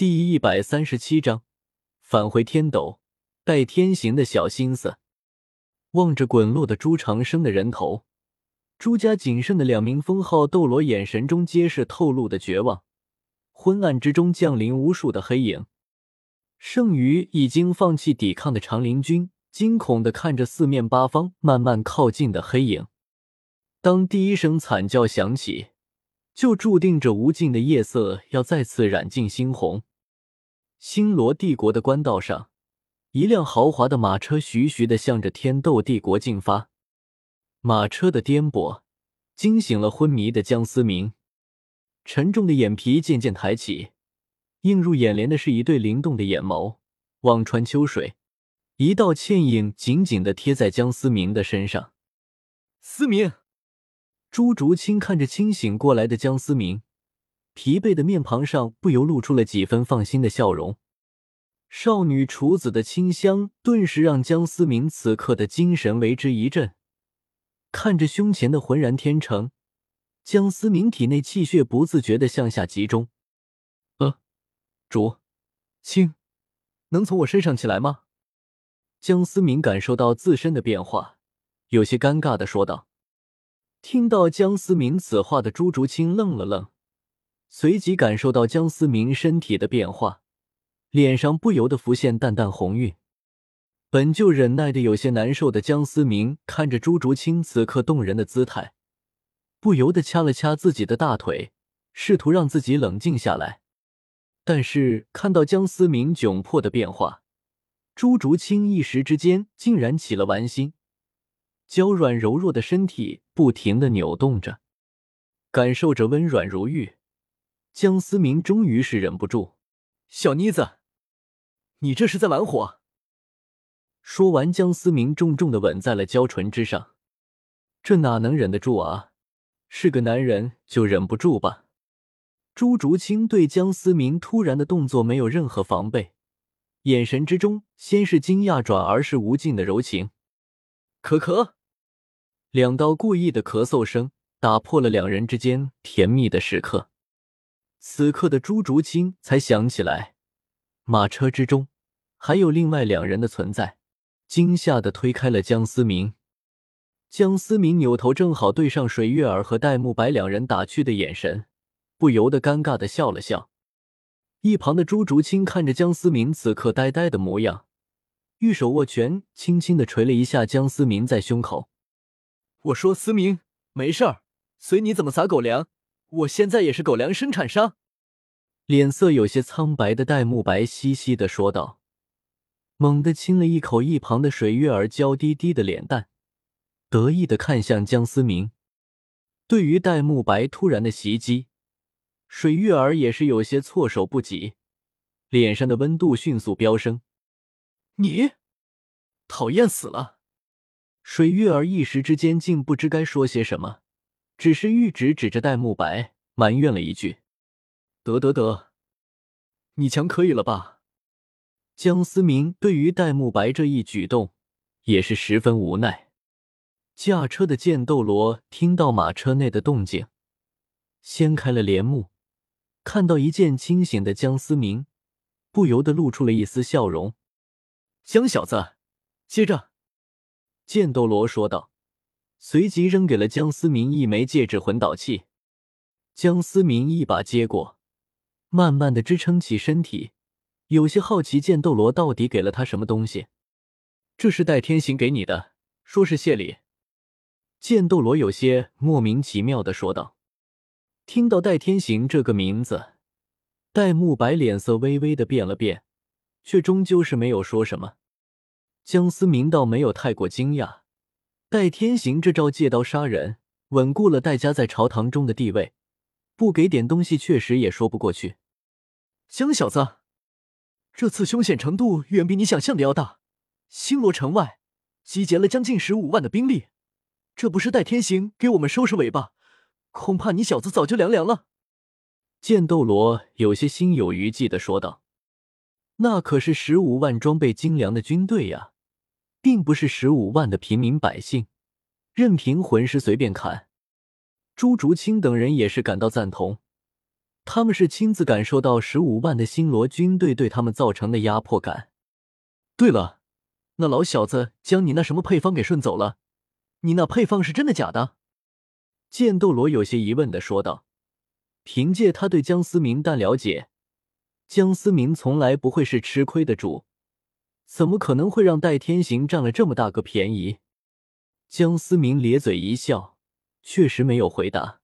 第一百三十七章返回天斗，带天行的小心思。望着滚落的朱长生的人头，朱家仅剩的两名封号斗罗眼神中皆是透露的绝望。昏暗之中降临无数的黑影，剩余已经放弃抵抗的长林军惊恐的看着四面八方慢慢靠近的黑影。当第一声惨叫响起，就注定这无尽的夜色要再次染尽猩红。星罗帝国的官道上，一辆豪华的马车徐徐的向着天斗帝国进发。马车的颠簸惊醒了昏迷的江思明，沉重的眼皮渐渐抬起，映入眼帘的是一对灵动的眼眸，望穿秋水，一道倩影紧紧的贴在江思明的身上。思明，朱竹清看着清醒过来的江思明。疲惫的面庞上不由露出了几分放心的笑容，少女处子的清香顿时让江思明此刻的精神为之一振。看着胸前的浑然天成，江思明体内气血不自觉的向下集中。呃，竹清，能从我身上起来吗？江思明感受到自身的变化，有些尴尬的说道。听到江思明此话的朱竹清愣了愣。随即感受到江思明身体的变化，脸上不由得浮现淡淡红晕。本就忍耐的有些难受的江思明看着朱竹清此刻动人的姿态，不由得掐了掐自己的大腿，试图让自己冷静下来。但是看到江思明窘迫的变化，朱竹清一时之间竟然起了玩心，娇软柔弱的身体不停的扭动着，感受着温软如玉。江思明终于是忍不住：“小妮子，你这是在玩火？”说完，江思明重重的吻在了娇唇之上。这哪能忍得住啊？是个男人就忍不住吧？朱竹清对江思明突然的动作没有任何防备，眼神之中先是惊讶，转而是无尽的柔情。咳咳，两道故意的咳嗽声打破了两人之间甜蜜的时刻。此刻的朱竹清才想起来，马车之中还有另外两人的存在，惊吓的推开了江思明。江思明扭头正好对上水月儿和戴沐白两人打趣的眼神，不由得尴尬的笑了笑。一旁的朱竹清看着江思明此刻呆呆的模样，玉手握拳，轻轻的捶了一下江思明在胸口。我说：“思明，没事儿，随你怎么撒狗粮。”我现在也是狗粮生产商，脸色有些苍白的戴沐白嘻嘻的说道，猛地亲了一口一旁的水月儿娇滴滴的脸蛋，得意的看向江思明。对于戴沐白突然的袭击，水月儿也是有些措手不及，脸上的温度迅速飙升。你讨厌死了！水月儿一时之间竟不知该说些什么。只是玉指指着戴沐白，埋怨了一句：“得得得，你强可以了吧？”江思明对于戴沐白这一举动也是十分无奈。驾车的剑斗罗听到马车内的动静，掀开了帘幕，看到一见清醒的江思明，不由得露出了一丝笑容。江小子，接着，剑斗罗说道。随即扔给了江思明一枚戒指魂导器，江思明一把接过，慢慢的支撑起身体，有些好奇剑斗罗到底给了他什么东西。这是戴天行给你的，说是谢礼。剑斗罗有些莫名其妙的说道。听到戴天行这个名字，戴沐白脸色微微的变了变，却终究是没有说什么。江思明倒没有太过惊讶。戴天行这招借刀杀人，稳固了戴家在朝堂中的地位，不给点东西确实也说不过去。江小子，这次凶险程度远比你想象的要大，星罗城外集结了将近十五万的兵力，这不是戴天行给我们收拾尾巴，恐怕你小子早就凉凉了。剑斗罗有些心有余悸的说道：“那可是十五万装备精良的军队呀。”并不是十五万的平民百姓，任凭魂师随便砍。朱竹清等人也是感到赞同。他们是亲自感受到十五万的星罗军队对他们造成的压迫感。对了，那老小子将你那什么配方给顺走了，你那配方是真的假的？剑斗罗有些疑问的说道。凭借他对江思明的了解，江思明从来不会是吃亏的主，怎么可能会让戴天行占了这么大个便宜？江思明咧嘴一笑，确实没有回答。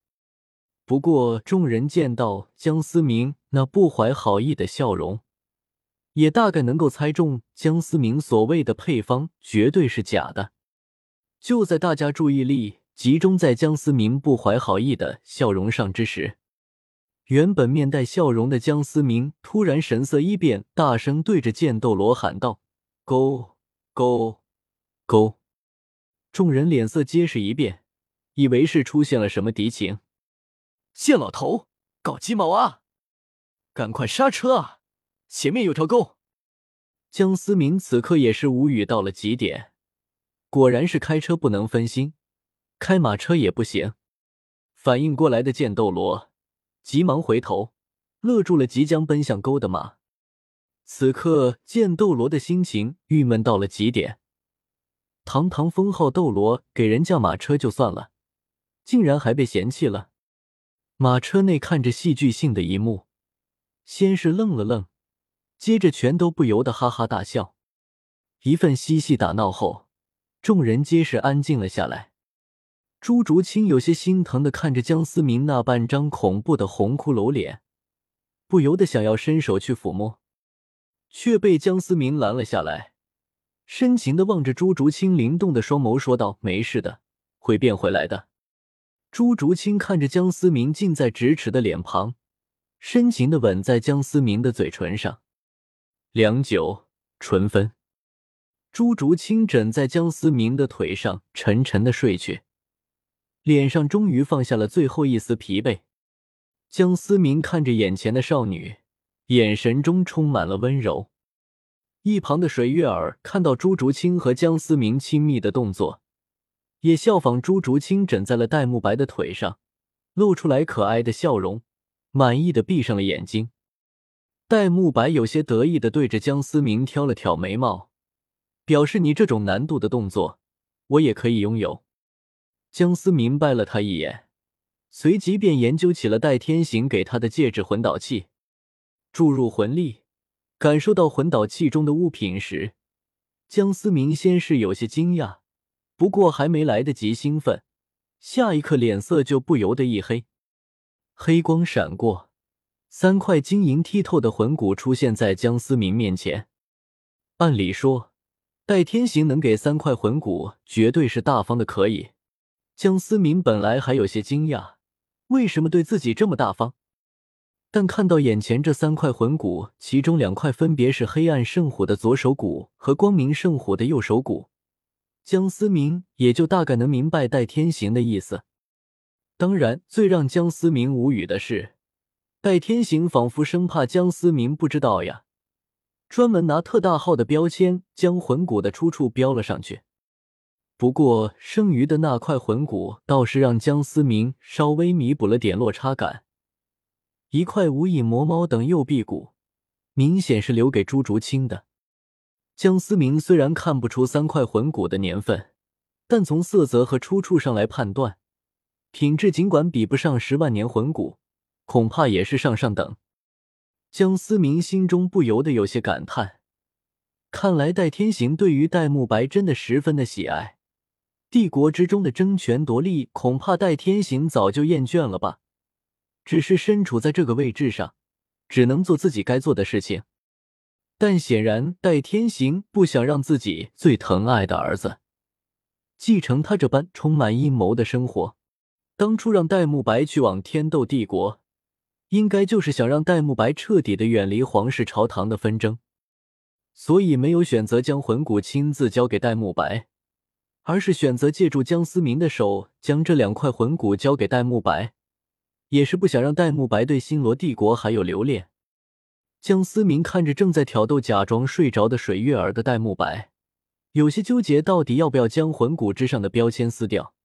不过众人见到江思明那不怀好意的笑容，也大概能够猜中江思明所谓的配方绝对是假的。就在大家注意力集中在江思明不怀好意的笑容上之时，原本面带笑容的江思明突然神色一变，大声对着剑斗罗喊道：“勾勾勾！”众人脸色皆是一变，以为是出现了什么敌情。剑老头，搞鸡毛啊！赶快刹车啊！前面有条沟。江思明此刻也是无语到了极点，果然是开车不能分心，开马车也不行。反应过来的剑斗罗。急忙回头，勒住了即将奔向沟的马。此刻，剑斗罗的心情郁闷到了极点。堂堂封号斗罗，给人驾马车就算了，竟然还被嫌弃了。马车内看着戏剧性的一幕，先是愣了愣，接着全都不由得哈哈大笑。一份嬉戏打闹后，众人皆是安静了下来。朱竹清有些心疼的看着江思明那半张恐怖的红骷髅脸，不由得想要伸手去抚摸，却被江思明拦了下来，深情的望着朱竹清灵动的双眸说道：“没事的，会变回来的。”朱竹清看着江思明近在咫尺的脸庞，深情的吻在江思明的嘴唇上，良久，唇分。朱竹清枕在江思明的腿上，沉沉的睡去。脸上终于放下了最后一丝疲惫，江思明看着眼前的少女，眼神中充满了温柔。一旁的水月儿看到朱竹清和江思明亲密的动作，也效仿朱竹清枕在了戴沐白的腿上，露出来可爱的笑容，满意的闭上了眼睛。戴沐白有些得意的对着江思明挑了挑眉毛，表示你这种难度的动作，我也可以拥有。江思明白了他一眼，随即便研究起了戴天行给他的戒指魂导器，注入魂力，感受到魂导器中的物品时，江思明先是有些惊讶，不过还没来得及兴奋，下一刻脸色就不由得一黑，黑光闪过，三块晶莹剔透的魂骨出现在江思明面前。按理说，戴天行能给三块魂骨，绝对是大方的可以。江思明本来还有些惊讶，为什么对自己这么大方？但看到眼前这三块魂骨，其中两块分别是黑暗圣火的左手骨和光明圣火的右手骨，江思明也就大概能明白戴天行的意思。当然，最让江思明无语的是，戴天行仿佛生怕江思明不知道呀，专门拿特大号的标签将魂骨的出处标了上去。不过，剩余的那块魂骨倒是让江思明稍微弥补了点落差感。一块无影魔猫等右臂骨，明显是留给朱竹清的。江思明虽然看不出三块魂骨的年份，但从色泽和出处上来判断，品质尽管比不上十万年魂骨，恐怕也是上上等。江思明心中不由得有些感叹：看来戴天行对于戴沐白真的十分的喜爱。帝国之中的争权夺利，恐怕戴天行早就厌倦了吧？只是身处在这个位置上，只能做自己该做的事情。但显然，戴天行不想让自己最疼爱的儿子继承他这般充满阴谋的生活。当初让戴沐白去往天斗帝国，应该就是想让戴沐白彻底的远离皇室朝堂的纷争，所以没有选择将魂骨亲自交给戴沐白。而是选择借助江思明的手，将这两块魂骨交给戴沐白，也是不想让戴沐白对星罗帝国还有留恋。江思明看着正在挑逗、假装睡着的水月儿的戴沐白，有些纠结，到底要不要将魂骨之上的标签撕掉。